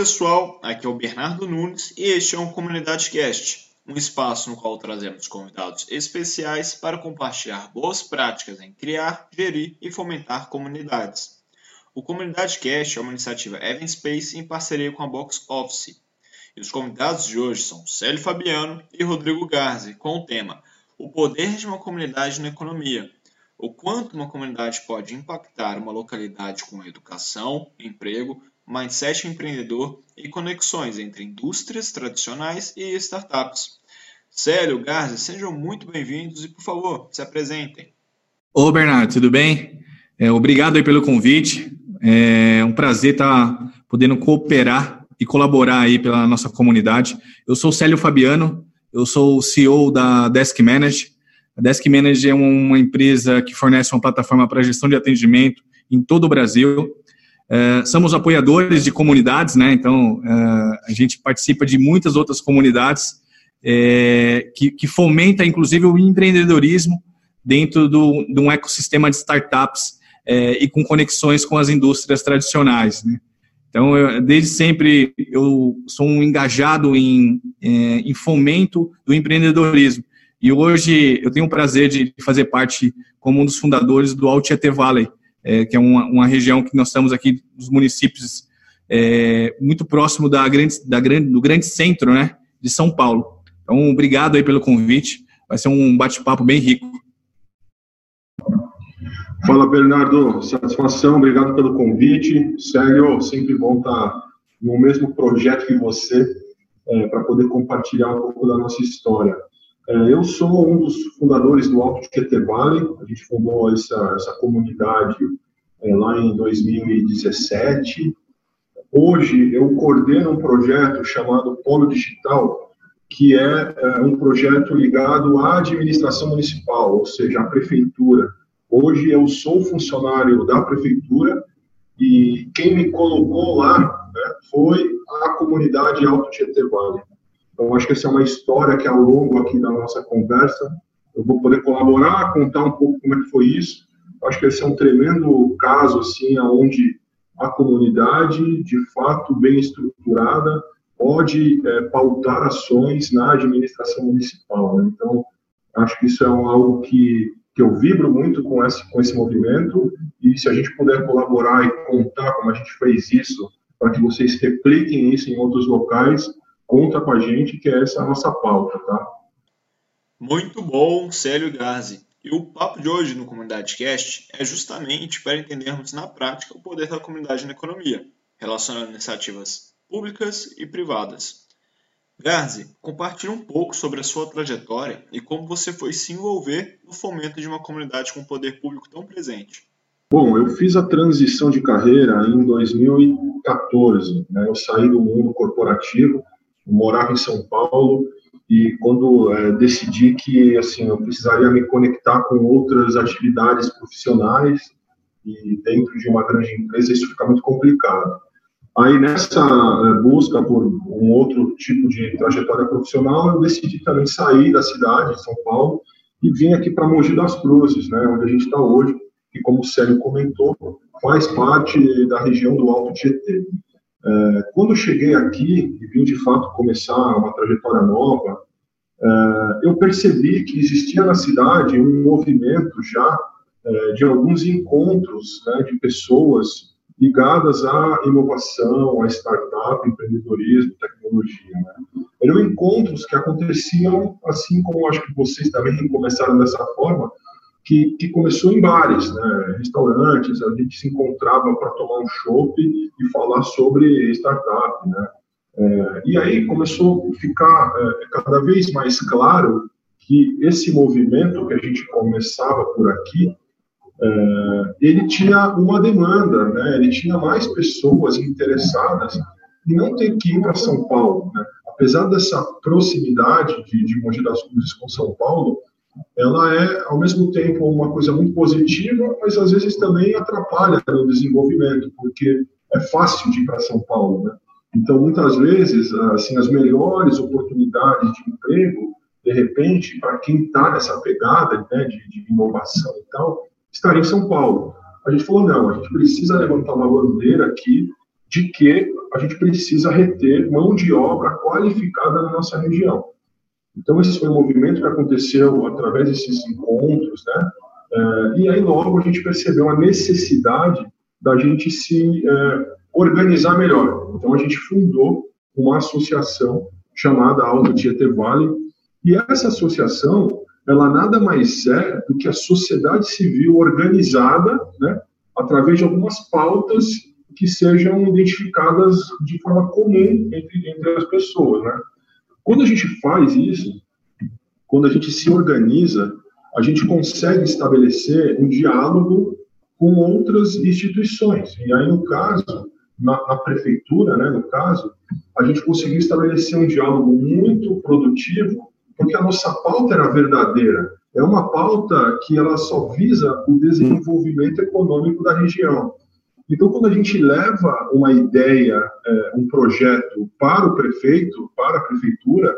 pessoal, aqui é o Bernardo Nunes e este é o Comunidade Cast, um espaço no qual trazemos convidados especiais para compartilhar boas práticas em criar, gerir e fomentar comunidades. O Comunidade Cast é uma iniciativa Evan Space em parceria com a Box Office. E os convidados de hoje são Célio Fabiano e Rodrigo Garzi, com o tema O Poder de uma Comunidade na Economia. O quanto uma comunidade pode impactar uma localidade com educação, emprego, mindset empreendedor e conexões entre indústrias tradicionais e startups. Célio, Garza, sejam muito bem-vindos e, por favor, se apresentem. Ô, Bernardo, tudo bem? É, obrigado aí pelo convite. É um prazer estar podendo cooperar e colaborar aí pela nossa comunidade. Eu sou Célio Fabiano, eu sou CEO da Desk Manage. A Desk Manage é uma empresa que fornece uma plataforma para gestão de atendimento em todo o Brasil. É, somos apoiadores de comunidades, né? Então, é, a gente participa de muitas outras comunidades é, que, que fomenta, inclusive, o empreendedorismo dentro do, de um ecossistema de startups é, e com conexões com as indústrias tradicionais, né? Então, eu, desde sempre, eu sou um engajado em, em fomento do empreendedorismo. E hoje eu tenho o prazer de fazer parte como um dos fundadores do Altiete Valley, é, que é uma, uma, região que nós estamos aqui dos municípios é, muito próximo da grande, da grande, do grande centro né, de São Paulo. Então, obrigado aí pelo convite. Vai ser um bate-papo bem rico. Fala, Bernardo. Satisfação, obrigado pelo convite. Sério, sempre bom estar no mesmo projeto que você é, para poder compartilhar um pouco da nossa história. É, eu sou um dos fundadores do Alto Tietê Valley, a gente fundou essa, essa comunidade é, lá em 2017. Hoje eu coordeno um projeto chamado Polo Digital, que é, é um projeto ligado à administração municipal, ou seja, à prefeitura. Hoje eu sou funcionário da prefeitura e quem me colocou lá né, foi a comunidade Alto Tietê Valley. Então, acho que essa é uma história que, ao longo aqui da nossa conversa, eu vou poder colaborar, contar um pouco como é que foi isso. Acho que esse é um tremendo caso, assim, onde a comunidade, de fato, bem estruturada, pode é, pautar ações na administração municipal. Né? Então, acho que isso é algo que, que eu vibro muito com esse, com esse movimento e se a gente puder colaborar e contar como a gente fez isso, para que vocês repliquem isso em outros locais, conta com a gente, que é essa a nossa pauta, tá? Muito bom, Célio Garzi. E o papo de hoje no Comunidade Cast é justamente para entendermos na prática o poder da comunidade na economia, relacionando iniciativas públicas e privadas. Garzi, compartilhe um pouco sobre a sua trajetória e como você foi se envolver no fomento de uma comunidade com poder público tão presente. Bom, eu fiz a transição de carreira em 2014. Né? Eu saí do mundo corporativo morava em São Paulo e quando é, decidi que assim eu precisaria me conectar com outras atividades profissionais e dentro de uma grande empresa isso fica muito complicado. Aí nessa é, busca por um outro tipo de trajetória profissional, eu decidi também sair da cidade de São Paulo e vim aqui para Mogi das Cruzes, né, onde a gente está hoje, que como o Célio comentou, faz parte da região do Alto Tietê. É, quando cheguei aqui e vim de fato começar uma trajetória nova, é, eu percebi que existia na cidade um movimento já é, de alguns encontros né, de pessoas ligadas à inovação, à startup, empreendedorismo, tecnologia. Né? Eram encontros que aconteciam, assim como acho que vocês também começaram dessa forma, que, que começou em bares, né, restaurantes, a gente se encontrava para tomar um chopp e falar sobre startup, né. É, e aí começou a ficar é, cada vez mais claro que esse movimento que a gente começava por aqui, é, ele tinha uma demanda, né, ele tinha mais pessoas interessadas em não ter que ir para São Paulo, né. Apesar dessa proximidade de, de Mogi das Cruzes com São Paulo, ela é, ao mesmo tempo, uma coisa muito positiva, mas às vezes também atrapalha no desenvolvimento, porque é fácil de ir para São Paulo, né? Então, muitas vezes, assim, as melhores oportunidades de emprego, de repente, para quem está nessa pegada né, de, de, inovação e tal, estaria em São Paulo. A gente falou, não, a gente precisa levantar uma bandeira aqui de que a gente precisa reter mão de obra qualificada na nossa região. Então, esse foi um movimento que aconteceu através desses encontros, né? É, e aí, logo, a gente percebeu a necessidade da gente se é, organizar melhor. Então, a gente fundou uma associação chamada Alto Tietê Vale, e essa associação, ela nada mais é do que a sociedade civil organizada, né, através de algumas pautas que sejam identificadas de forma comum entre, entre as pessoas, né? Quando a gente faz isso, quando a gente se organiza, a gente consegue estabelecer um diálogo com outras instituições. E aí, no caso, na, na, prefeitura, né, no caso, a gente conseguiu estabelecer um diálogo muito produtivo, porque a nossa pauta era verdadeira. É uma pauta que ela só visa o desenvolvimento econômico da região. Então, quando a gente leva uma ideia, é, um projeto para o prefeito, para a prefeitura,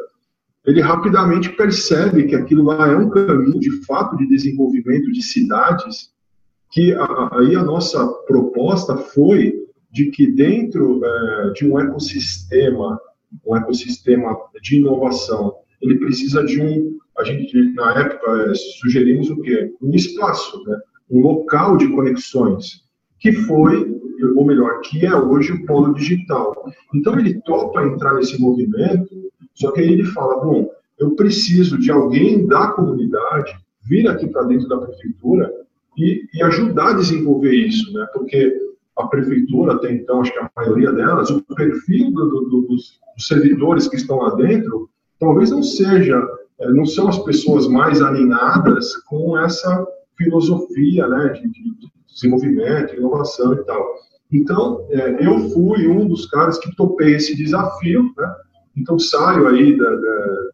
ele rapidamente percebe que aquilo lá é um caminho de fato de desenvolvimento de cidades, que aí a nossa proposta foi de que dentro é, de um ecossistema, um ecossistema de inovação, ele precisa de um, a gente na época é, sugerimos o quê? Um espaço, né? um local de conexões, que foi, ou melhor, que é hoje o polo digital. Então ele topa entrar nesse movimento, só que aí ele fala, bom, eu preciso de alguém da comunidade vir aqui para dentro da prefeitura e, e, ajudar a desenvolver isso, né? Porque a prefeitura, até então, acho que a maioria delas, o perfil do, do, dos, servidores que estão lá dentro, talvez não seja, é, não são as pessoas mais alinhadas com essa filosofia, né, de, de desenvolvimento, inovação e tal. Então, é, eu fui um dos caras que topei esse desafio, né? Então, saio aí da, da,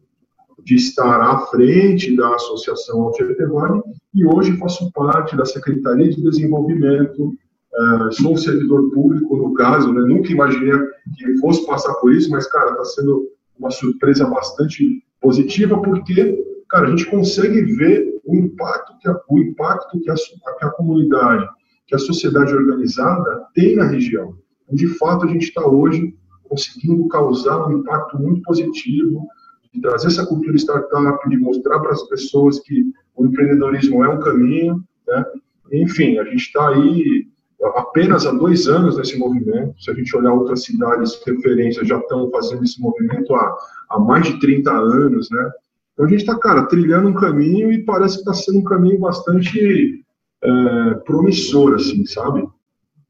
de estar à frente da Associação Altirtevani e hoje faço parte da Secretaria de Desenvolvimento Uh, sou um servidor público, no caso, né? nunca imaginei que fosse passar por isso, mas, cara, está sendo uma surpresa bastante positiva, porque, cara, a gente consegue ver o impacto que a, o impacto que a, que a comunidade, que a sociedade organizada tem na região. De fato, a gente está hoje conseguindo causar um impacto muito positivo, de trazer essa cultura startup, de mostrar para as pessoas que o empreendedorismo é um caminho, né? Enfim, a gente está aí apenas há dois anos nesse movimento. Se a gente olhar outras cidades referências, já estão fazendo esse movimento há, há mais de 30 anos, né? Então a gente está, cara, trilhando um caminho e parece que está sendo um caminho bastante é, promissor, assim, sabe?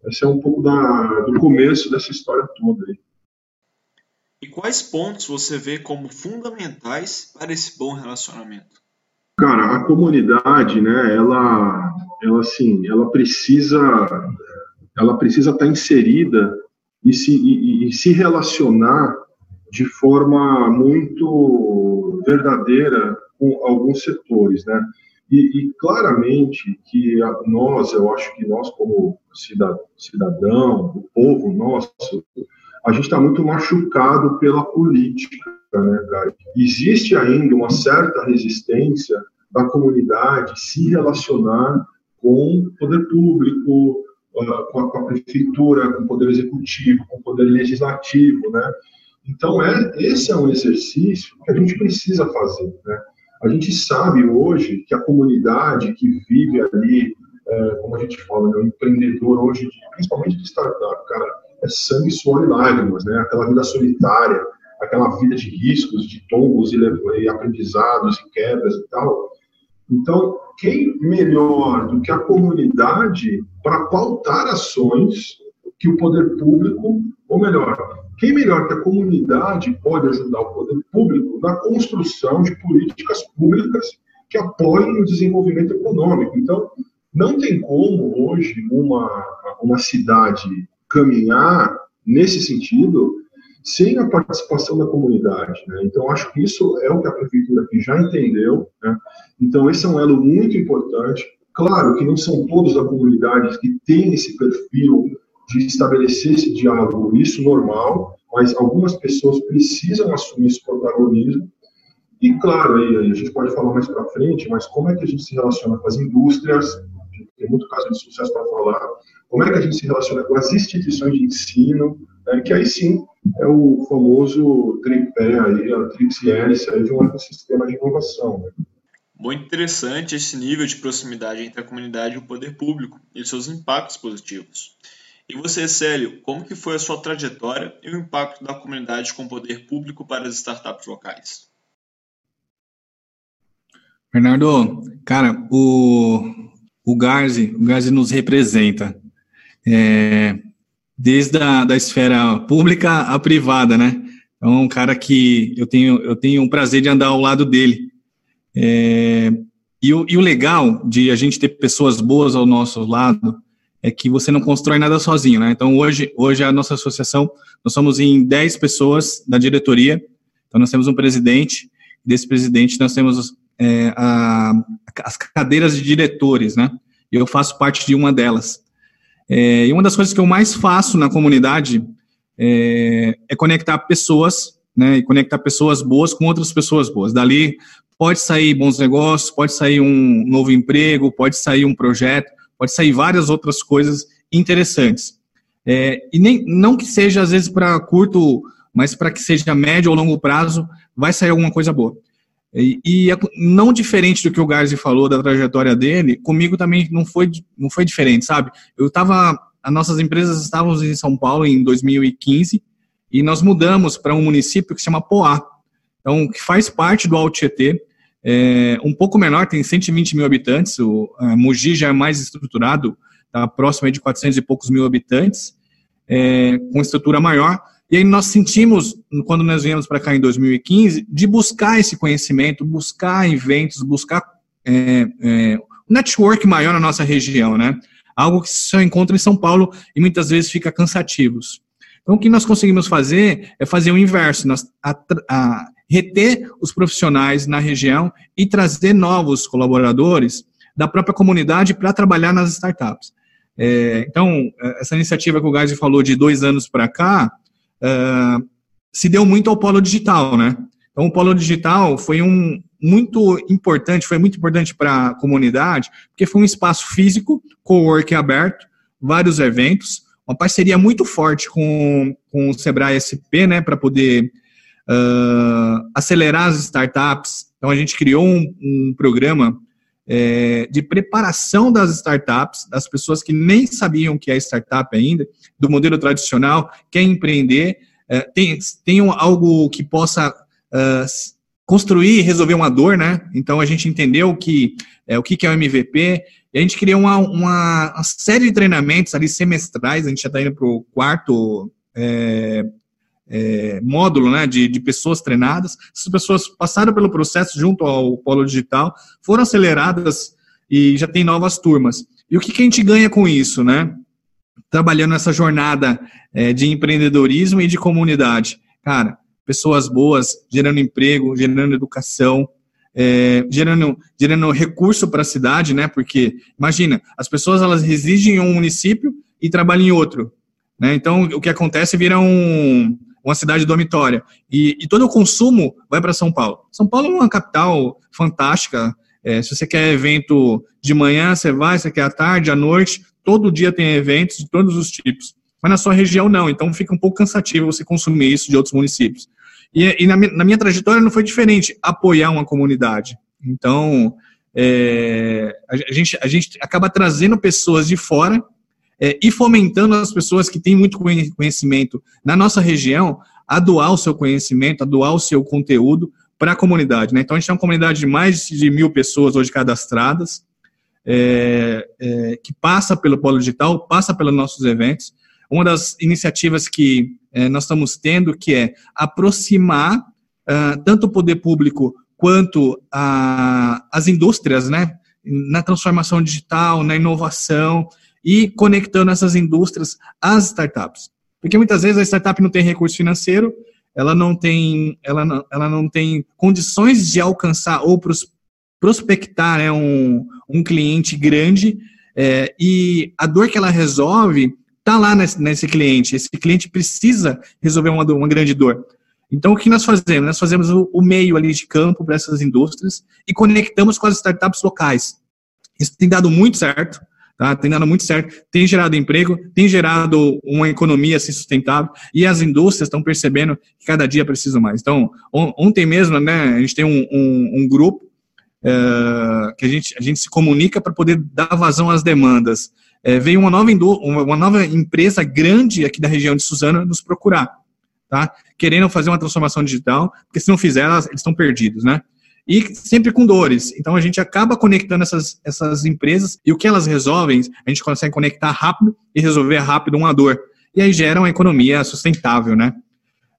Esse é um pouco da, do começo dessa história toda aí. E quais pontos você vê como fundamentais para esse bom relacionamento? Cara, a comunidade, né, ela, ela assim, ela precisa, ela precisa estar inserida e se, e, e se relacionar de forma muito verdadeira com alguns setores, né? E, e, claramente que nós, eu acho que nós como cidadão, o povo nosso, a gente está muito machucado pela política, né? Existe ainda uma certa resistência da comunidade se relacionar com o poder público, ah, com a, com a prefeitura, com o poder executivo, com o poder legislativo, né? Então, é, esse é um exercício que a gente precisa fazer, né? A gente sabe hoje que a comunidade que vive ali, é, como a gente fala, né, o empreendedor hoje, principalmente de startup, cara, é sangue, suor e lágrimas, né? Aquela vida solitária, aquela vida de riscos, de tombos e, e aprendizados e quebras e tal. Então, quem melhor do que a comunidade para pautar ações que o poder público, ou melhor, quem melhor que a comunidade pode ajudar o poder público na construção de políticas públicas que apoiem o desenvolvimento econômico? Então, não tem como hoje uma, uma cidade caminhar nesse sentido sem a participação da comunidade. Né? Então, acho que isso é o que a prefeitura aqui já entendeu. Né? Então, esse é um elo muito importante. Claro que não são todos da comunidade que têm esse perfil de estabelecer esse diálogo, isso normal, mas algumas pessoas precisam assumir esse protagonismo. E, claro, aí, a gente pode falar mais para frente, mas como é que a gente se relaciona com as indústrias, tem muito caso de sucesso para falar. Como é que a gente se relaciona com as instituições de ensino, né, que aí sim é o famoso tripé aí, a tríplice hélice de um ecossistema de inovação. Né? Muito interessante esse nível de proximidade entre a comunidade e o poder público e seus impactos positivos. E você, Célio, como que foi a sua trajetória e o impacto da comunidade com o poder público para as startups locais? Bernardo, cara, o, o Garzi, o Garzi nos representa. É, desde a da esfera pública à privada, né? Então, é um cara que eu tenho, eu tenho um prazer de andar ao lado dele. É, e, o, e o legal de a gente ter pessoas boas ao nosso lado é que você não constrói nada sozinho, né? Então, hoje, hoje a nossa associação, nós somos em 10 pessoas da diretoria, então nós temos um presidente, desse presidente nós temos é, a, as cadeiras de diretores, né? E eu faço parte de uma delas. É, e uma das coisas que eu mais faço na comunidade é, é conectar pessoas, né? E conectar pessoas boas com outras pessoas boas. Dali pode sair bons negócios, pode sair um novo emprego, pode sair um projeto, pode sair várias outras coisas interessantes. É, e nem, não que seja, às vezes, para curto, mas para que seja médio ou longo prazo, vai sair alguma coisa boa. E, e, não diferente do que o Garzi falou da trajetória dele, comigo também não foi, não foi diferente, sabe? Eu estava, as nossas empresas estavam em São Paulo em 2015 e nós mudamos para um município que se chama Poá, então que faz parte do Alto Tietê, é, um pouco menor, tem 120 mil habitantes, o Mogi já é mais estruturado, está próximo de 400 e poucos mil habitantes, é, com estrutura maior, e aí nós sentimos, quando nós viemos para cá em 2015, de buscar esse conhecimento, buscar eventos, buscar é, é, um network maior na nossa região, né? Algo que só encontra em São Paulo e muitas vezes fica cansativos. Então, o que nós conseguimos fazer é fazer o inverso, nós, a, a, reter os profissionais na região e trazer novos colaboradores da própria comunidade para trabalhar nas startups. É, então, essa iniciativa que o Geise falou de dois anos para cá, uh, se deu muito ao polo digital, né? Então, o polo digital foi um muito importante, foi muito importante para a comunidade, porque foi um espaço físico, co-work aberto, vários eventos, uma parceria muito forte com, com o Sebrae SP, né, para poder uh, acelerar as startups. Então, a gente criou um, um programa é, de preparação das startups, das pessoas que nem sabiam que é startup ainda, do modelo tradicional, quer empreender, é, tem, tem algo que possa uh, construir e resolver uma dor, né? Então a gente entendeu que, é, o que, que é o MVP, e a gente criou uma, uma, uma série de treinamentos ali semestrais, a gente já está indo para o quarto é, é, módulo né, de, de pessoas treinadas. Essas pessoas passaram pelo processo junto ao Polo Digital, foram aceleradas e já tem novas turmas. E o que, que a gente ganha com isso, né? Trabalhando nessa jornada é, de empreendedorismo e de comunidade. Cara, pessoas boas, gerando emprego, gerando educação, é, gerando, gerando recurso para a cidade, né? Porque, imagina, as pessoas elas residem em um município e trabalham em outro. Né? Então, o que acontece vira um, uma cidade dormitória. E, e todo o consumo vai para São Paulo. São Paulo é uma capital fantástica. É, se você quer evento de manhã, você vai, se você quer à tarde, à noite, todo dia tem eventos de todos os tipos. Mas na sua região não, então fica um pouco cansativo você consumir isso de outros municípios. E, e na, minha, na, minha trajetória não foi diferente, apoiar uma comunidade. Então, é, a, gente, a gente acaba trazendo pessoas de fora é, e fomentando as pessoas que têm muito conhecimento na nossa região a doar o seu conhecimento, a doar o seu conteúdo para a comunidade. Né? Então, a gente tem uma comunidade de mais de mil pessoas hoje cadastradas, é, é, que passa pelo Polo Digital, passa pelos nossos eventos. Uma das iniciativas que é, nós estamos tendo, que é aproximar uh, tanto o poder público quanto a, as indústrias, né, na transformação digital, na inovação, e conectando essas indústrias às startups. Porque muitas vezes a startup não tem recurso financeiro, ela não tem, ela não, ela não tem condições de alcançar ou pros, prospectar né, um, um cliente grande, é, e a dor que ela resolve está lá nesse, nesse, cliente. Esse cliente precisa resolver uma, uma grande dor. Então, o que nós fazemos? Nós fazemos o, o meio ali de campo para essas indústrias e conectamos com as startups locais. Isso tem dado muito certo. Tá? Tem dado muito certo, tem gerado emprego, tem gerado uma economia assim, sustentável e as indústrias estão percebendo que cada dia precisam mais. Então, ontem mesmo, né, a gente tem um, um, um grupo é, que a gente, a gente se comunica para poder dar vazão às demandas. É, veio uma nova, uma nova empresa grande aqui da região de Suzano nos procurar, tá? querendo fazer uma transformação digital, porque se não fizer, elas, eles estão perdidos, né? E sempre com dores. Então a gente acaba conectando essas, essas empresas e o que elas resolvem, a gente consegue conectar rápido e resolver rápido uma dor. E aí gera uma economia sustentável, né?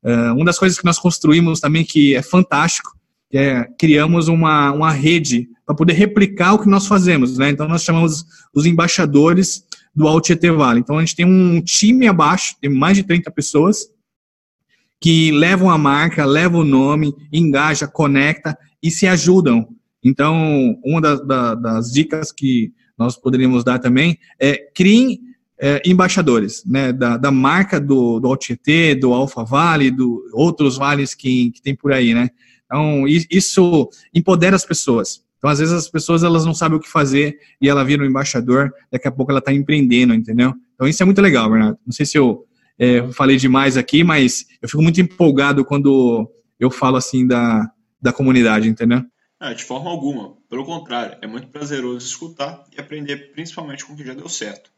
Uh, uma das coisas que nós construímos também que é fantástico, é criamos uma, uma rede para poder replicar o que nós fazemos, né? Então nós chamamos os embaixadores do Alt Vale. Então a gente tem um time abaixo, tem mais de 30 pessoas que levam a marca, levam o nome, engaja, conecta e se ajudam. Então, uma das, das dicas que nós poderíamos dar também é criem é, embaixadores né, da, da marca do, do Altietê, do Alfa Vale, do outros vales que, que tem por aí, né? Então, isso empodera as pessoas. Então, às vezes as pessoas elas não sabem o que fazer e ela vira um embaixador, daqui a pouco ela está empreendendo, entendeu? Então, isso é muito legal, Bernardo. Não sei se eu é, falei demais aqui, mas eu fico muito empolgado quando eu falo assim da, da comunidade, entendeu? Ah, de forma alguma. Pelo contrário, é muito prazeroso escutar e aprender principalmente com o que já deu certo.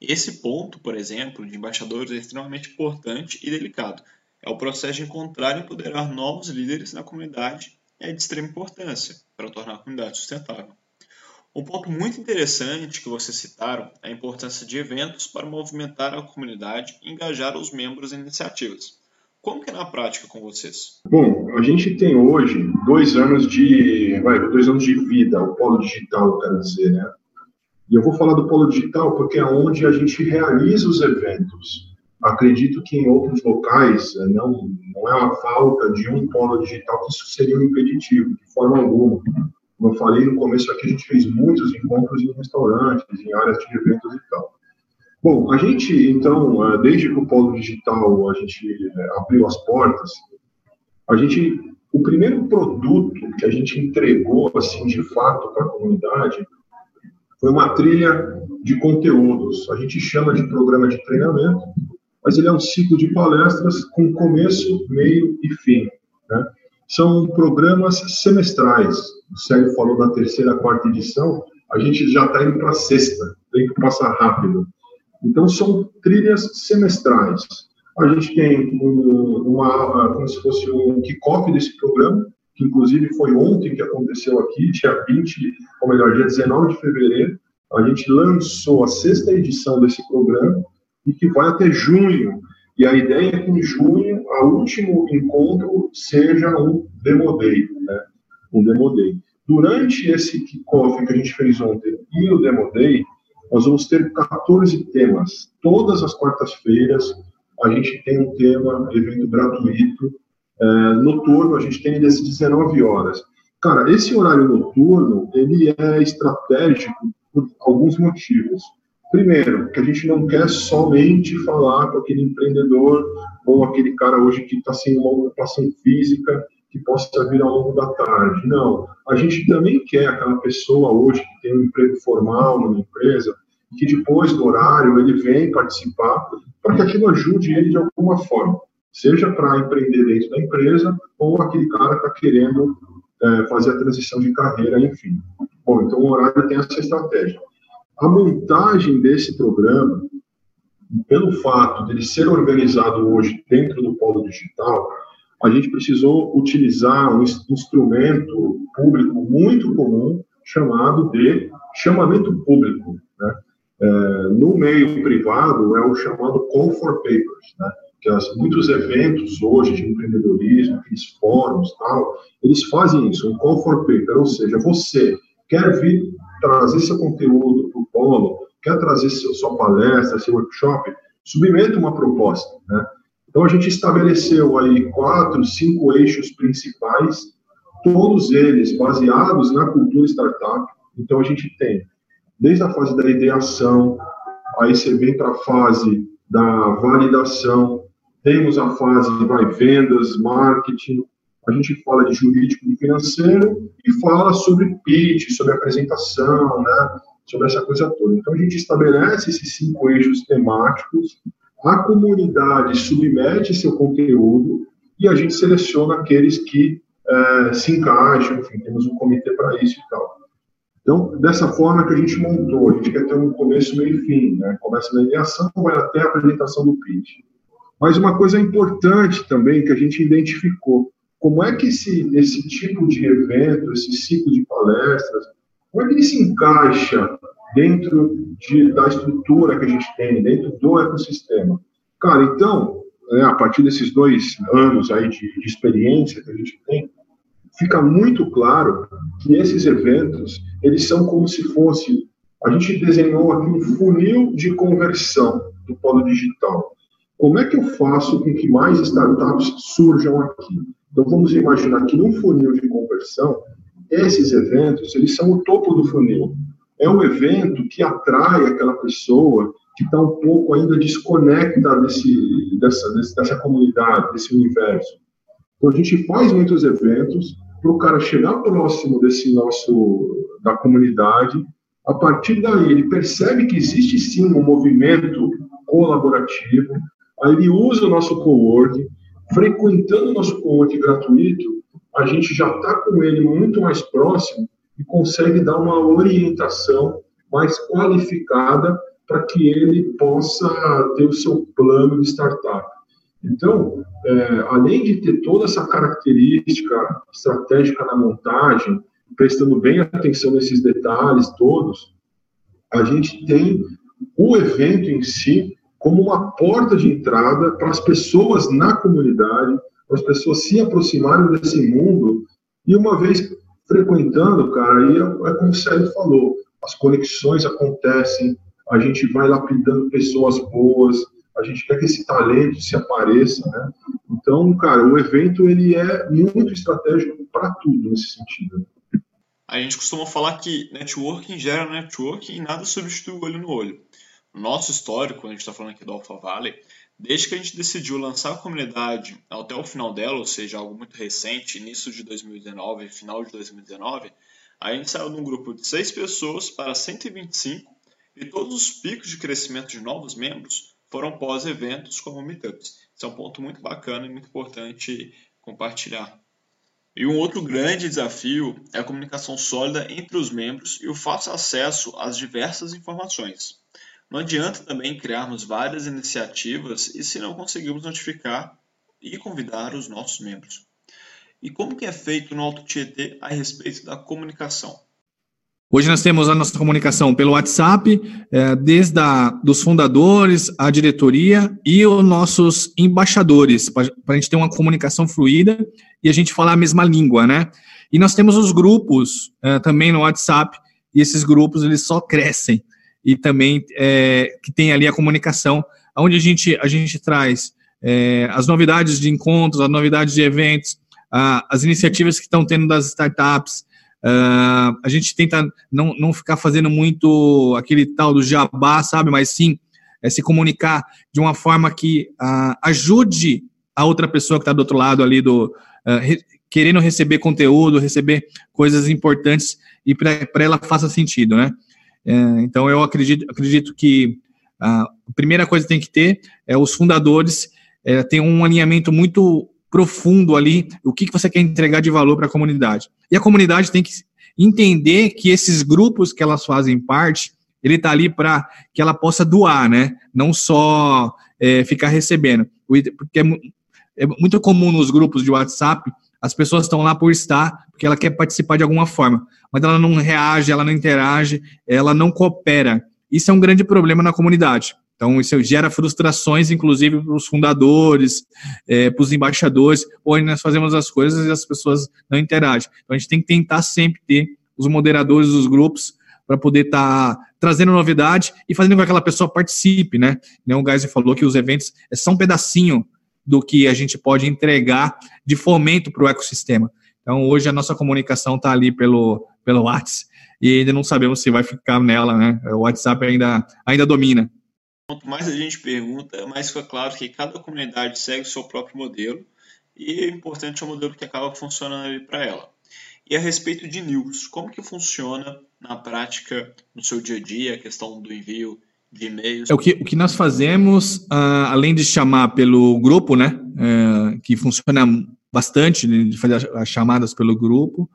Esse ponto, por exemplo, de embaixadores é extremamente importante e delicado. É o processo de encontrar e empoderar novos líderes na comunidade é de extrema importância para tornar a comunidade sustentável. Um ponto muito interessante que vocês citaram é a importância de eventos para movimentar a comunidade e engajar os membros em iniciativas. Como que é na prática com vocês? Bom, a gente tem hoje dois anos de, vai, dois anos de vida, o polo digital, quero dizer, né? E eu vou falar do polo digital porque é onde a gente realiza os eventos. Acredito que em outros locais eh, não, não é uma falta de um polo digital que isso seria um impeditivo, de forma alguma. Como eu falei no começo aqui, a gente fez muitos encontros em restaurantes, em áreas de eventos e tal. Bom, a gente, então, é, desde que o Polo Digital a gente é, abriu as portas, a gente, o primeiro produto que a gente entregou, assim, de fato para a comunidade, foi uma trilha de conteúdos. A gente chama de programa de treinamento, mas ele é um ciclo de palestras com começo, meio e fim. Né? São programas semestrais. O Sérgio falou da terceira, quarta edição, a gente já está indo para a sexta, tem que passar rápido. Então, são trilhas semestrais. A gente tem um, uma, como se fosse um kickoff desse programa, que inclusive foi ontem que aconteceu aqui, dia 20, ou melhor, dia 19 de fevereiro. A gente lançou a sexta edição desse programa e que vai até junho. E a ideia é que em junho, o último encontro seja um Demo Day, né? Um Demo Day. Durante esse kickoff que a gente fez ontem e o Demo Day, nós vamos ter 14 temas. Todas as quartas-feiras a gente tem um tema, evento gratuito. É, noturno a gente tem das 19 horas. Cara, esse horário noturno, ele é estratégico por alguns motivos. Primeiro, que a gente não quer somente falar com aquele empreendedor ou aquele cara hoje que está sem uma ocupação física que possa vir ao longo da tarde. Não. A gente também quer aquela pessoa hoje que tem um emprego formal numa empresa, que depois do horário ele vem participar, para que aquilo ajude ele de alguma forma, seja para empreender dentro da empresa ou aquele cara está querendo é, fazer a transição de carreira, enfim. Bom, então o horário tem essa estratégia. A montagem desse programa, pelo fato de ele ser organizado hoje dentro do polo digital, a gente precisou utilizar um instrumento público muito comum chamado de chamamento público. Né? É, no meio privado é o chamado Call for Papers, né? que as, muitos eventos hoje de empreendedorismo, aqueles fóruns tal, eles fazem isso, um Call for Paper, ou seja, você quer vir trazer seu conteúdo para o polo, quer trazer seu, sua palestra, seu workshop, submeta uma proposta, né? Então, a gente estabeleceu aí quatro, cinco eixos principais, todos eles baseados na cultura startup. Então, a gente tem desde a fase da ideação, aí você vem para a fase da validação, temos a fase de vai, vendas, marketing, a gente fala de jurídico e financeiro e fala sobre pitch, sobre apresentação, né? sobre essa coisa toda. Então a gente estabelece esses cinco eixos temáticos, a comunidade submete seu conteúdo e a gente seleciona aqueles que é, se encaixam, enfim, temos um comitê para isso e tal. Então, dessa forma que a gente montou, a gente quer ter um começo, meio e fim, né? Começa na ideação, vai até a apresentação do pitch. Mas uma coisa importante também que a gente identificou, como é que esse, esse tipo de evento, esse ciclo de palestras, como é que ele se encaixa dentro de, da estrutura que a gente tem, dentro do ecossistema? Cara, então, é, a partir desses dois anos aí de, de experiência que a gente tem, fica muito claro que esses eventos, eles são como se fosse, a gente desenhou aqui um funil de conversão do polo digital. Como é que eu faço com que mais startups surjam aqui? Então vamos imaginar que num funil de conversão, esses eventos, eles são o topo do funil. É um evento que atrai aquela pessoa que está um pouco ainda desconecta desse, dessa, dessa comunidade, desse universo. Então a gente faz muitos eventos para o cara chegar próximo desse nosso da comunidade. A partir daí ele percebe que existe sim um movimento colaborativo. Aí ele usa o nosso coworking, frequentando o nosso coworking gratuito, a gente já está com ele muito mais próximo e consegue dar uma orientação mais qualificada para que ele possa ter o seu plano de startup. Então, é, além de ter toda essa característica estratégica na montagem, prestando bem atenção nesses detalhes todos, a gente tem o evento em si como uma porta de entrada para as pessoas na comunidade, para as pessoas se aproximarem desse mundo e uma vez frequentando, cara, aí é, é como o Célio falou, as conexões acontecem, a gente vai lapidando pessoas boas, a gente quer que esse talento se apareça, né? Então, cara, o evento ele é muito estratégico para tudo nesse sentido. A gente costuma falar que networking gera networking e nada substitui o olho no olho. No nosso histórico, quando a gente está falando aqui do Alpha Valley, desde que a gente decidiu lançar a comunidade até o final dela, ou seja, algo muito recente, início de 2019, final de 2019, a gente saiu de um grupo de 6 pessoas para 125 e todos os picos de crescimento de novos membros foram pós-eventos como meetups. Isso é um ponto muito bacana e muito importante compartilhar. E um outro grande desafio é a comunicação sólida entre os membros e o fácil acesso às diversas informações. Não adianta também criarmos várias iniciativas e se não conseguirmos notificar e convidar os nossos membros. E como que é feito no Alto Tietê a respeito da comunicação? Hoje nós temos a nossa comunicação pelo WhatsApp, é, desde a, dos fundadores, a diretoria e os nossos embaixadores, para a gente ter uma comunicação fluida e a gente falar a mesma língua, né? E nós temos os grupos é, também no WhatsApp, e esses grupos eles só crescem. E também é, que tem ali a comunicação, onde a gente, a gente traz é, as novidades de encontros, as novidades de eventos, a, as iniciativas que estão tendo das startups, Uh, a gente tenta não, não ficar fazendo muito aquele tal do jabá, sabe? Mas sim é, se comunicar de uma forma que uh, ajude a outra pessoa que está do outro lado ali, do, uh, re, querendo receber conteúdo, receber coisas importantes e para ela faça sentido, né? Uh, então eu acredito, acredito que a primeira coisa que tem que ter é os fundadores é, ter um alinhamento muito profundo ali, o que, que você quer entregar de valor para a comunidade. E a comunidade tem que entender que esses grupos que elas fazem parte, ele está ali para que ela possa doar, né? Não só é, ficar recebendo. Porque é, é, muito comum nos grupos de WhatsApp, as pessoas estão lá por estar, porque ela quer participar de alguma forma, mas ela não reage, ela não interage, ela não coopera. Isso é um grande problema na comunidade. Então, isso gera frustrações, inclusive, para os fundadores, é, para os embaixadores, onde nós fazemos as coisas e as pessoas não interagem. Então, a gente tem que tentar sempre ter os moderadores dos grupos para poder estar tá trazendo novidade e fazendo com que aquela pessoa participe, né? O Geisel falou que os eventos é só um pedacinho do que a gente pode entregar de fomento para o ecossistema. Então, hoje a nossa comunicação está ali pelo, pelo WhatsApp e ainda não sabemos se vai ficar nela, né? O WhatsApp ainda, ainda domina. Quanto mais a gente pergunta, mais fica claro que cada comunidade segue o seu próprio modelo e é importante é o modelo que acaba funcionando ali para ela. E a respeito de news, como que funciona na prática, no seu dia a dia, a questão do envio de e-mails? É o que, o que nós fazemos, uh, além de chamar pelo grupo, né, uh, que funciona bastante, de fazer as chamadas pelo grupo,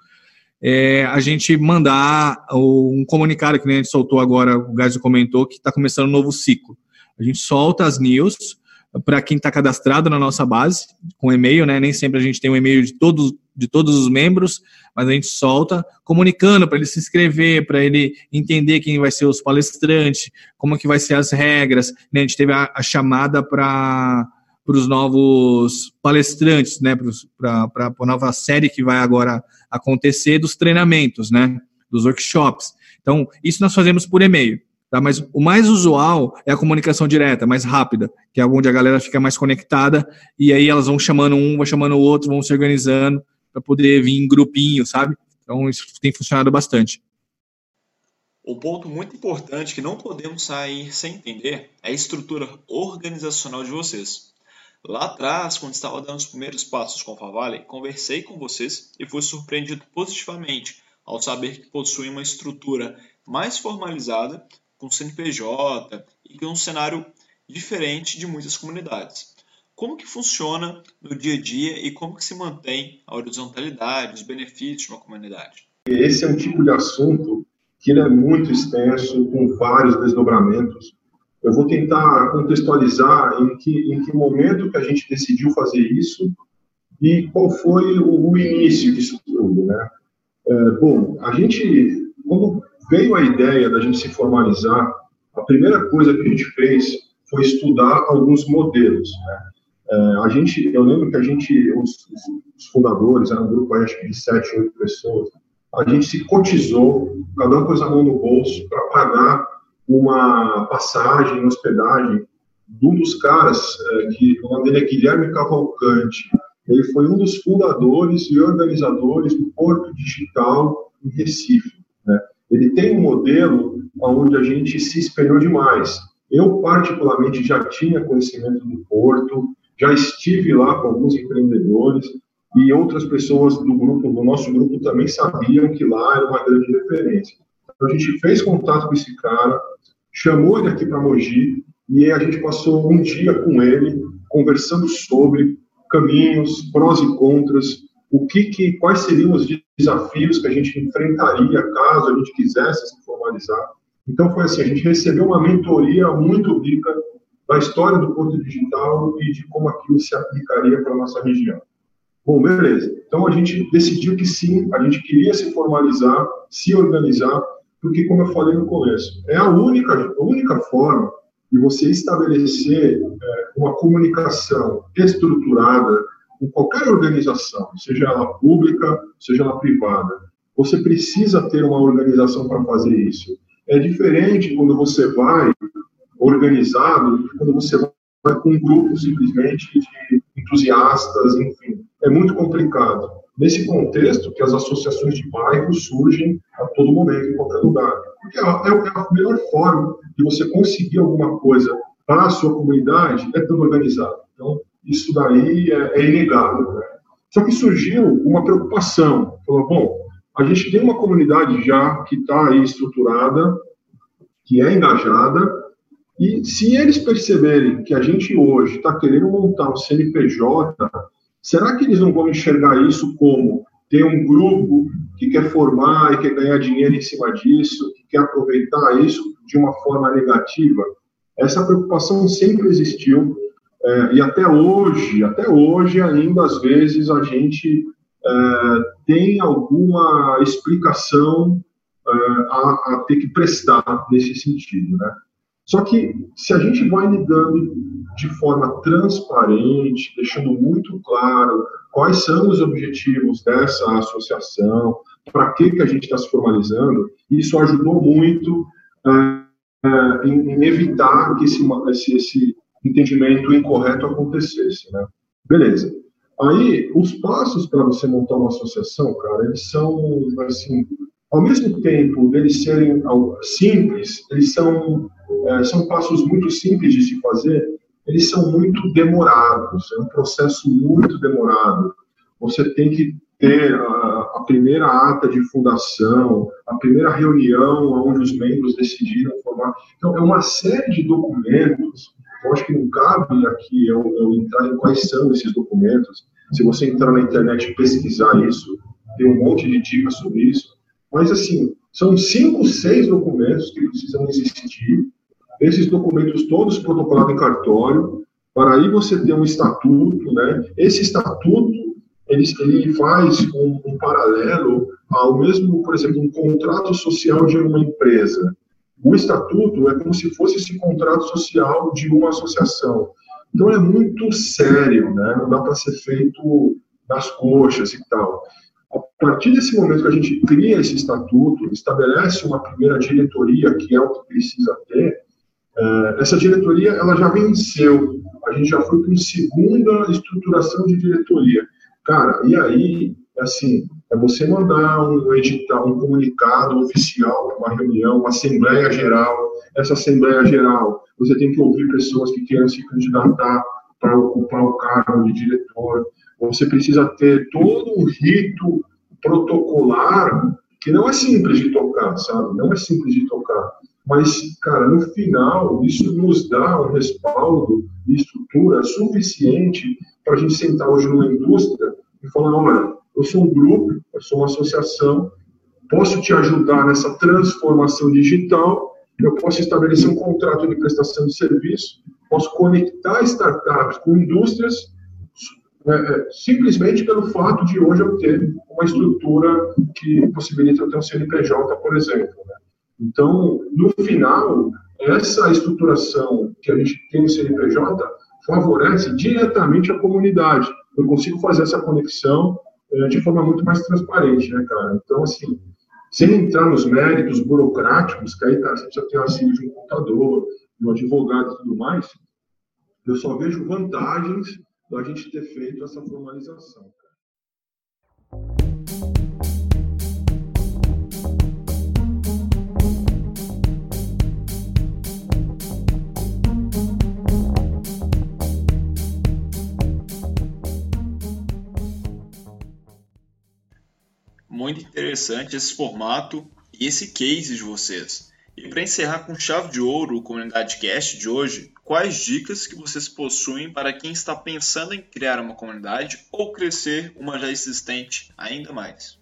é a gente mandar um comunicado que a gente soltou agora, o Gásio comentou, que está começando um novo ciclo. A gente solta as news para quem está cadastrado na nossa base, com e-mail, né? Nem sempre a gente tem um e-mail de todos, de todos os membros, mas a gente solta comunicando para ele se inscrever, para ele entender quem vai ser os palestrantes, como que vai ser as regras. Né? A gente teve a, a chamada para para os novos palestrantes, né, para a nova série que vai agora acontecer dos treinamentos, né, dos workshops. Então, isso nós fazemos por e-mail. Tá? Mas o mais usual é a comunicação direta, mais rápida, que é onde a galera fica mais conectada e aí elas vão chamando um, vão chamando o outro, vão se organizando para poder vir em grupinho, sabe? Então isso tem funcionado bastante. Um ponto muito importante que não podemos sair sem entender é a estrutura organizacional de vocês. Lá atrás, quando estava dando os primeiros passos com a Favale, conversei com vocês e fui surpreendido positivamente ao saber que possuem uma estrutura mais formalizada com CNPJ e com um cenário diferente de muitas comunidades. Como que funciona no dia a dia e como que se mantém a horizontalidade, os benefícios de uma comunidade? Esse é um tipo de assunto que é muito extenso, com vários desdobramentos. Eu vou tentar contextualizar em que, em que momento que a gente decidiu fazer isso e qual foi o, o início disso tudo, né? É, bom, a gente, quando veio a ideia da gente se formalizar, a primeira coisa que a gente fez foi estudar alguns modelos. Né? É, a gente, eu lembro que a gente, os, os fundadores, era um grupo acho de sete, oito pessoas, a gente se cotizou, cada um pôs a mão no bolso para pagar uma passagem, hospedagem de um dos caras, é, que o nome dele é Guilherme Cavalcante. Ele foi um dos fundadores e organizadores do Porto Digital em Recife. Né? Ele tem um modelo onde a gente se espelhou demais. Eu, particularmente, já tinha conhecimento do Porto, já estive lá com alguns empreendedores e outras pessoas do grupo, do nosso grupo, também sabiam que lá era uma grande referência. Então, a gente fez contato com esse cara, chamou ele aqui para Mogi e a gente passou um dia com ele conversando sobre caminhos, prós e contras, o que, que quais seriam os desafios que a gente enfrentaria caso a gente quisesse se formalizar. Então foi assim, a gente recebeu uma mentoria muito rica da história do Porto Digital e de como aquilo se aplicaria para a nossa região. Bom, beleza. Então a gente decidiu que sim, a gente queria se formalizar, se organizar, porque como eu falei no começo, é a única, a única forma de você estabelecer é, uma comunicação estruturada com qualquer organização, seja ela pública, seja ela privada. Você precisa ter uma organização para fazer isso. É diferente quando você vai organizado, quando você vai com um grupo simplesmente de entusiastas, enfim. É muito complicado. Nesse contexto que as associações de bairros surgem a todo momento, em qualquer lugar. Porque é a, é a melhor forma de você conseguir alguma coisa para a sua comunidade é estando organizado. Então, isso daí é, é inegável. Né? Só que surgiu uma preocupação. Falou, bom, a gente tem uma comunidade já que está aí estruturada, que é engajada, e se eles perceberem que a gente hoje está querendo montar um CNPJ, será que eles não vão enxergar isso como ter um grupo que quer formar e quer ganhar dinheiro em cima disso, que quer aproveitar isso de uma forma negativa? Essa preocupação sempre existiu é, e até hoje, até hoje ainda às vezes a gente é, tem alguma explicação é, a, a, ter que prestar nesse sentido, né? Só que se a gente vai lidando de forma transparente, deixando muito claro quais são os objetivos dessa associação, para que, que a gente está se formalizando, isso ajudou muito é, é, em, evitar que esse, esse, esse entendimento incorreto acontecesse, né? Beleza. Aí, os passos para você montar uma associação, cara, eles são, assim, ao mesmo tempo deles serem simples, eles são, é, são passos muito simples de se fazer, eles são muito demorados, é um processo muito demorado. Você tem que ter a, a primeira ata de fundação, a primeira reunião onde os membros decidiram formar. Então, é uma série de documentos. Eu acho que não cabe aqui eu, eu entrar em quais são esses documentos. Se você entrar na internet e pesquisar isso, tem um monte de dicas sobre isso. Mas, assim, são cinco, seis documentos que precisam existir. Esses documentos todos protocolados em cartório, para aí você ter um estatuto, né? Esse estatuto ele, ele faz um, um, paralelo ao mesmo, por exemplo, um contrato social de uma empresa. O estatuto é como se fosse esse contrato social de uma associação. Então é muito sério, né? Não dá para ser feito nas coxas e tal. A partir desse momento que a gente cria esse estatuto, estabelece uma primeira diretoria, que é o que precisa ter, é, essa diretoria ela já venceu. A gente já foi com segunda estruturação de diretoria. Cara, e aí, assim, é você mandar um edital, um comunicado oficial, uma reunião, uma assembleia geral. Essa assembleia geral, você tem que ouvir pessoas que queiram se candidatar para ocupar o cargo de diretor. Você precisa ter todo um rito protocolar que não é simples de tocar, sabe? Não é simples de tocar. Mas, cara, no final, isso nos dá um respaldo e estrutura suficiente para a gente sentar hoje numa indústria e falar: olha, eu sou um grupo, eu sou uma associação, posso te ajudar nessa transformação digital, eu posso estabelecer um contrato de prestação de serviço, posso conectar startups com indústrias é, simplesmente pelo fato de hoje eu ter uma estrutura que possibilita eu ter um CNPJ, por exemplo. Então, no final, essa estruturação que a gente tem no CNPJ favorece diretamente a comunidade. Eu consigo fazer essa conexão é, de forma muito mais transparente, né, cara? Então, assim, sem entrar nos méritos burocráticos, que aí, cara, você precisa ter auxílio de um contador, de um advogado e tudo mais, eu só vejo vantagens da gente ter feito essa formalização. Muito interessante esse formato e esse case de vocês. E para encerrar com chave de ouro o Comunidade Cast de hoje, quais dicas que vocês possuem para quem está pensando em criar uma comunidade ou crescer uma já existente ainda mais?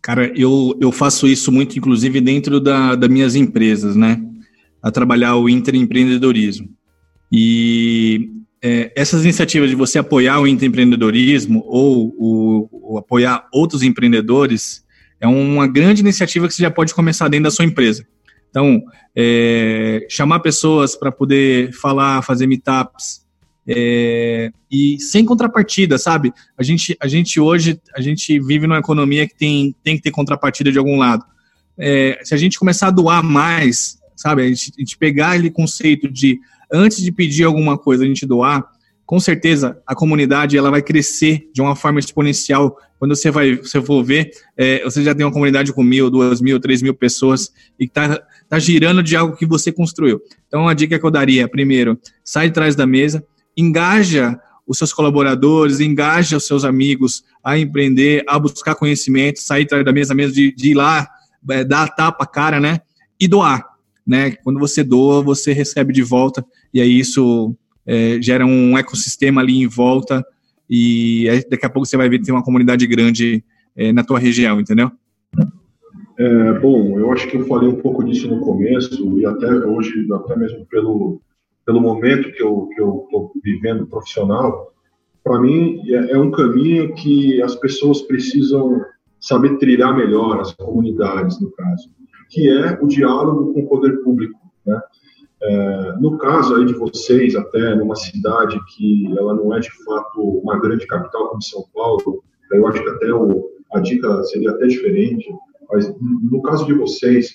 Cara, eu, eu faço isso muito, inclusive, dentro da, das minhas empresas, né? A trabalhar o interempreendedorismo. E é, essas iniciativas de você apoiar o empreendedorismo ou, ou, apoiar outros empreendedores é uma grande iniciativa que você já pode começar dentro da sua empresa. Então, é, chamar pessoas para poder falar, fazer meetups, é, e sem contrapartida, sabe? A gente, a gente hoje, a gente vive numa economia que tem, tem que ter contrapartida de algum lado. É, se a gente começar a doar mais, sabe? A gente, a gente pegar aquele conceito de antes de pedir alguma coisa, a gente doar, com certeza a comunidade ela vai crescer de uma forma exponencial. Quando você vai, você for ver, é, você já tem uma comunidade com mil, duas mil, três mil pessoas e está tá girando de algo que você construiu. Então, a dica que eu daria, primeiro, sai de trás da mesa, engaja os seus colaboradores, engaja os seus amigos a empreender, a buscar conhecimento, sair de trás da mesa mesmo, de, de ir lá, é, dar a tapa, cara, né? E doar né? Quando você doa, você recebe de volta, e aí isso é, gera um ecossistema ali em volta, e aí, daqui a pouco você vai ver que tem uma comunidade grande é, na tua região, entendeu? É, bom, eu acho que eu falei um pouco disso no começo, e até hoje, até mesmo pelo, pelo momento que eu estou vivendo profissional, para mim é, é um caminho que as pessoas precisam saber trilhar melhor, as comunidades, no caso que é o diálogo com o poder público. Né? É, no caso aí de vocês, até numa cidade que ela não é de fato uma grande capital como São Paulo, eu acho que até o, a dica seria até diferente, mas no caso de vocês,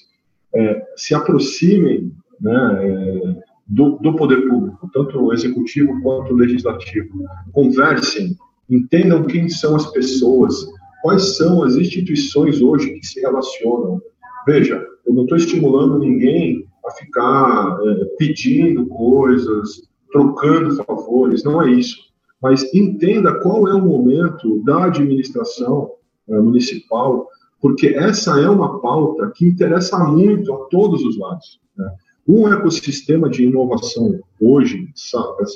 é, se aproximem né, é, do, do, poder público, tanto o executivo quanto o legislativo. Conversem, entendam quem são as pessoas, quais são as instituições hoje que se relacionam, Veja, eu não estou estimulando ninguém a ficar é, pedindo coisas, trocando favores, não é isso. Mas entenda qual é o momento da administração uh, municipal, porque essa é uma pauta que interessa muito a todos os lados. Né? Um ecossistema de inovação hoje,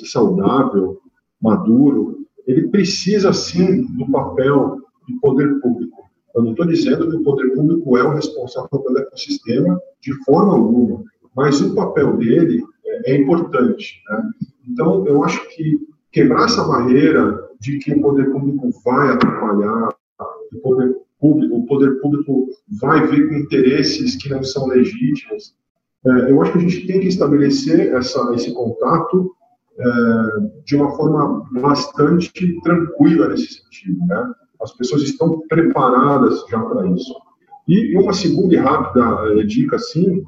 saudável, maduro, ele precisa sim do papel do poder público. Eu não estou dizendo que o poder público é o responsável pelo ecossistema de forma alguma, mas o papel dele é, é importante. Né? Então, eu acho que quebrar essa barreira de que o poder público vai atrapalhar, o poder público, o poder público vai vir com interesses que não são legítimos. É, eu acho que a gente tem que estabelecer essa, esse contato é, de uma forma bastante tranquila nesse sentido. Né? As pessoas estão preparadas já para isso. E uma segunda e rápida é, dica, assim,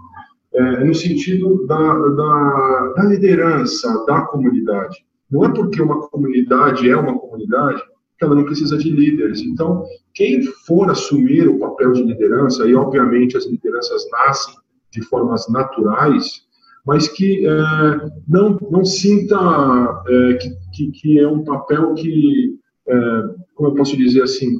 é, no sentido da, da, da liderança da comunidade. Não é porque uma comunidade é uma comunidade que ela não precisa de líderes. Então, quem for assumir o papel de liderança, e obviamente as lideranças nascem de formas naturais, mas que é, não, não sinta é, que, que, que, é um papel que, é, como eu posso dizer assim,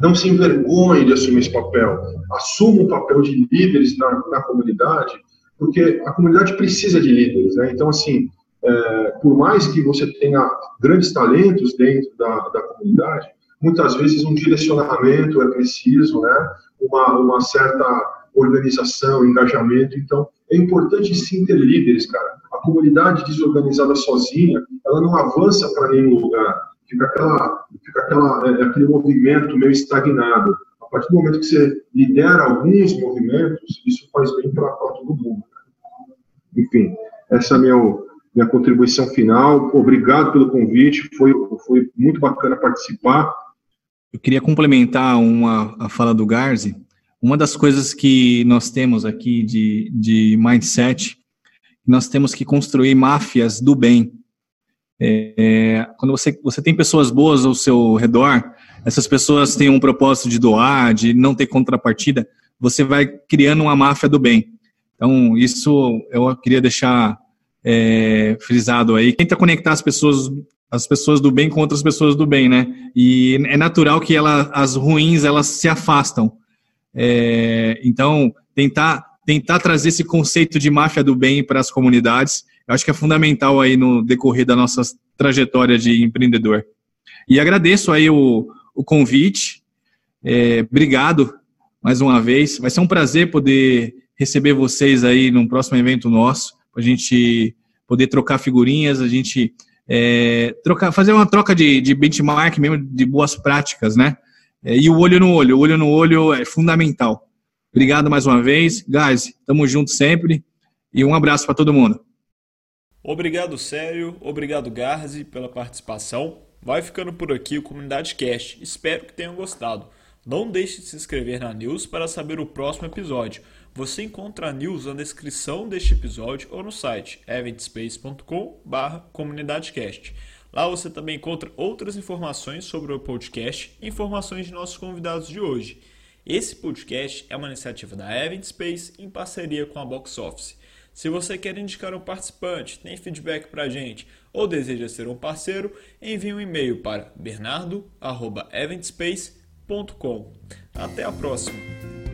não se envergonhe de assumir esse papel, assuma um papel de líderes na, na comunidade, porque a comunidade precisa de líderes, né? Então, assim, é, por mais que você tenha grandes talentos dentro da, da comunidade, muitas vezes um direcionamento é preciso, né? Uma, uma certa organização, engajamento. Então, é importante sim ter líderes, cara. A comunidade desorganizada sozinha, ela não avança para nenhum lugar. Fica, aquela, fica aquela, é, aquele movimento meio estagnado. A partir do momento que você lidera alguns movimentos, isso faz bem para todo mundo. Enfim, essa é a minha, minha contribuição final. Obrigado pelo convite, foi, foi muito bacana participar. Eu queria complementar uma, a fala do Garzi. Uma das coisas que nós temos aqui de, de mindset, nós temos que construir máfias do bem. É, quando você, você tem pessoas boas ao seu redor, essas pessoas têm um propósito de doar, de não ter contrapartida, você vai criando uma máfia do bem. Então, isso eu queria deixar é, frisado aí. Tenta conectar as pessoas, as pessoas do bem com outras pessoas do bem, né? E é natural que ela, as ruins elas se afastam. É, então, tentar, tentar trazer esse conceito de máfia do bem para as comunidades, eu acho que é fundamental aí no decorrer da nossa trajetória de empreendedor. E agradeço aí o, o convite. É, obrigado mais uma vez. Vai ser um prazer poder receber vocês aí num próximo evento nosso, para a gente poder trocar figurinhas, a gente é, trocar, fazer uma troca de, de benchmark mesmo, de boas práticas, né? É, e o olho no olho, o olho no olho é fundamental. Obrigado mais uma vez. Guys, tamo junto sempre. E um abraço para todo mundo. Obrigado, Sério. Obrigado, Garzi, pela participação. Vai ficando por aqui o Comunidade Cast. Espero que tenham gostado. Não deixe de se inscrever na news para saber o próximo episódio. Você encontra a news na descrição deste episódio ou no site eventspace.com/comunidadecast. Lá você também encontra outras informações sobre o podcast e informações de nossos convidados de hoje. Esse podcast é uma iniciativa da Event Space em parceria com a Box Office. Se você quer indicar um participante, tem feedback para a gente ou deseja ser um parceiro, envie um e-mail para bernardo.eventspace.com. Até a próxima!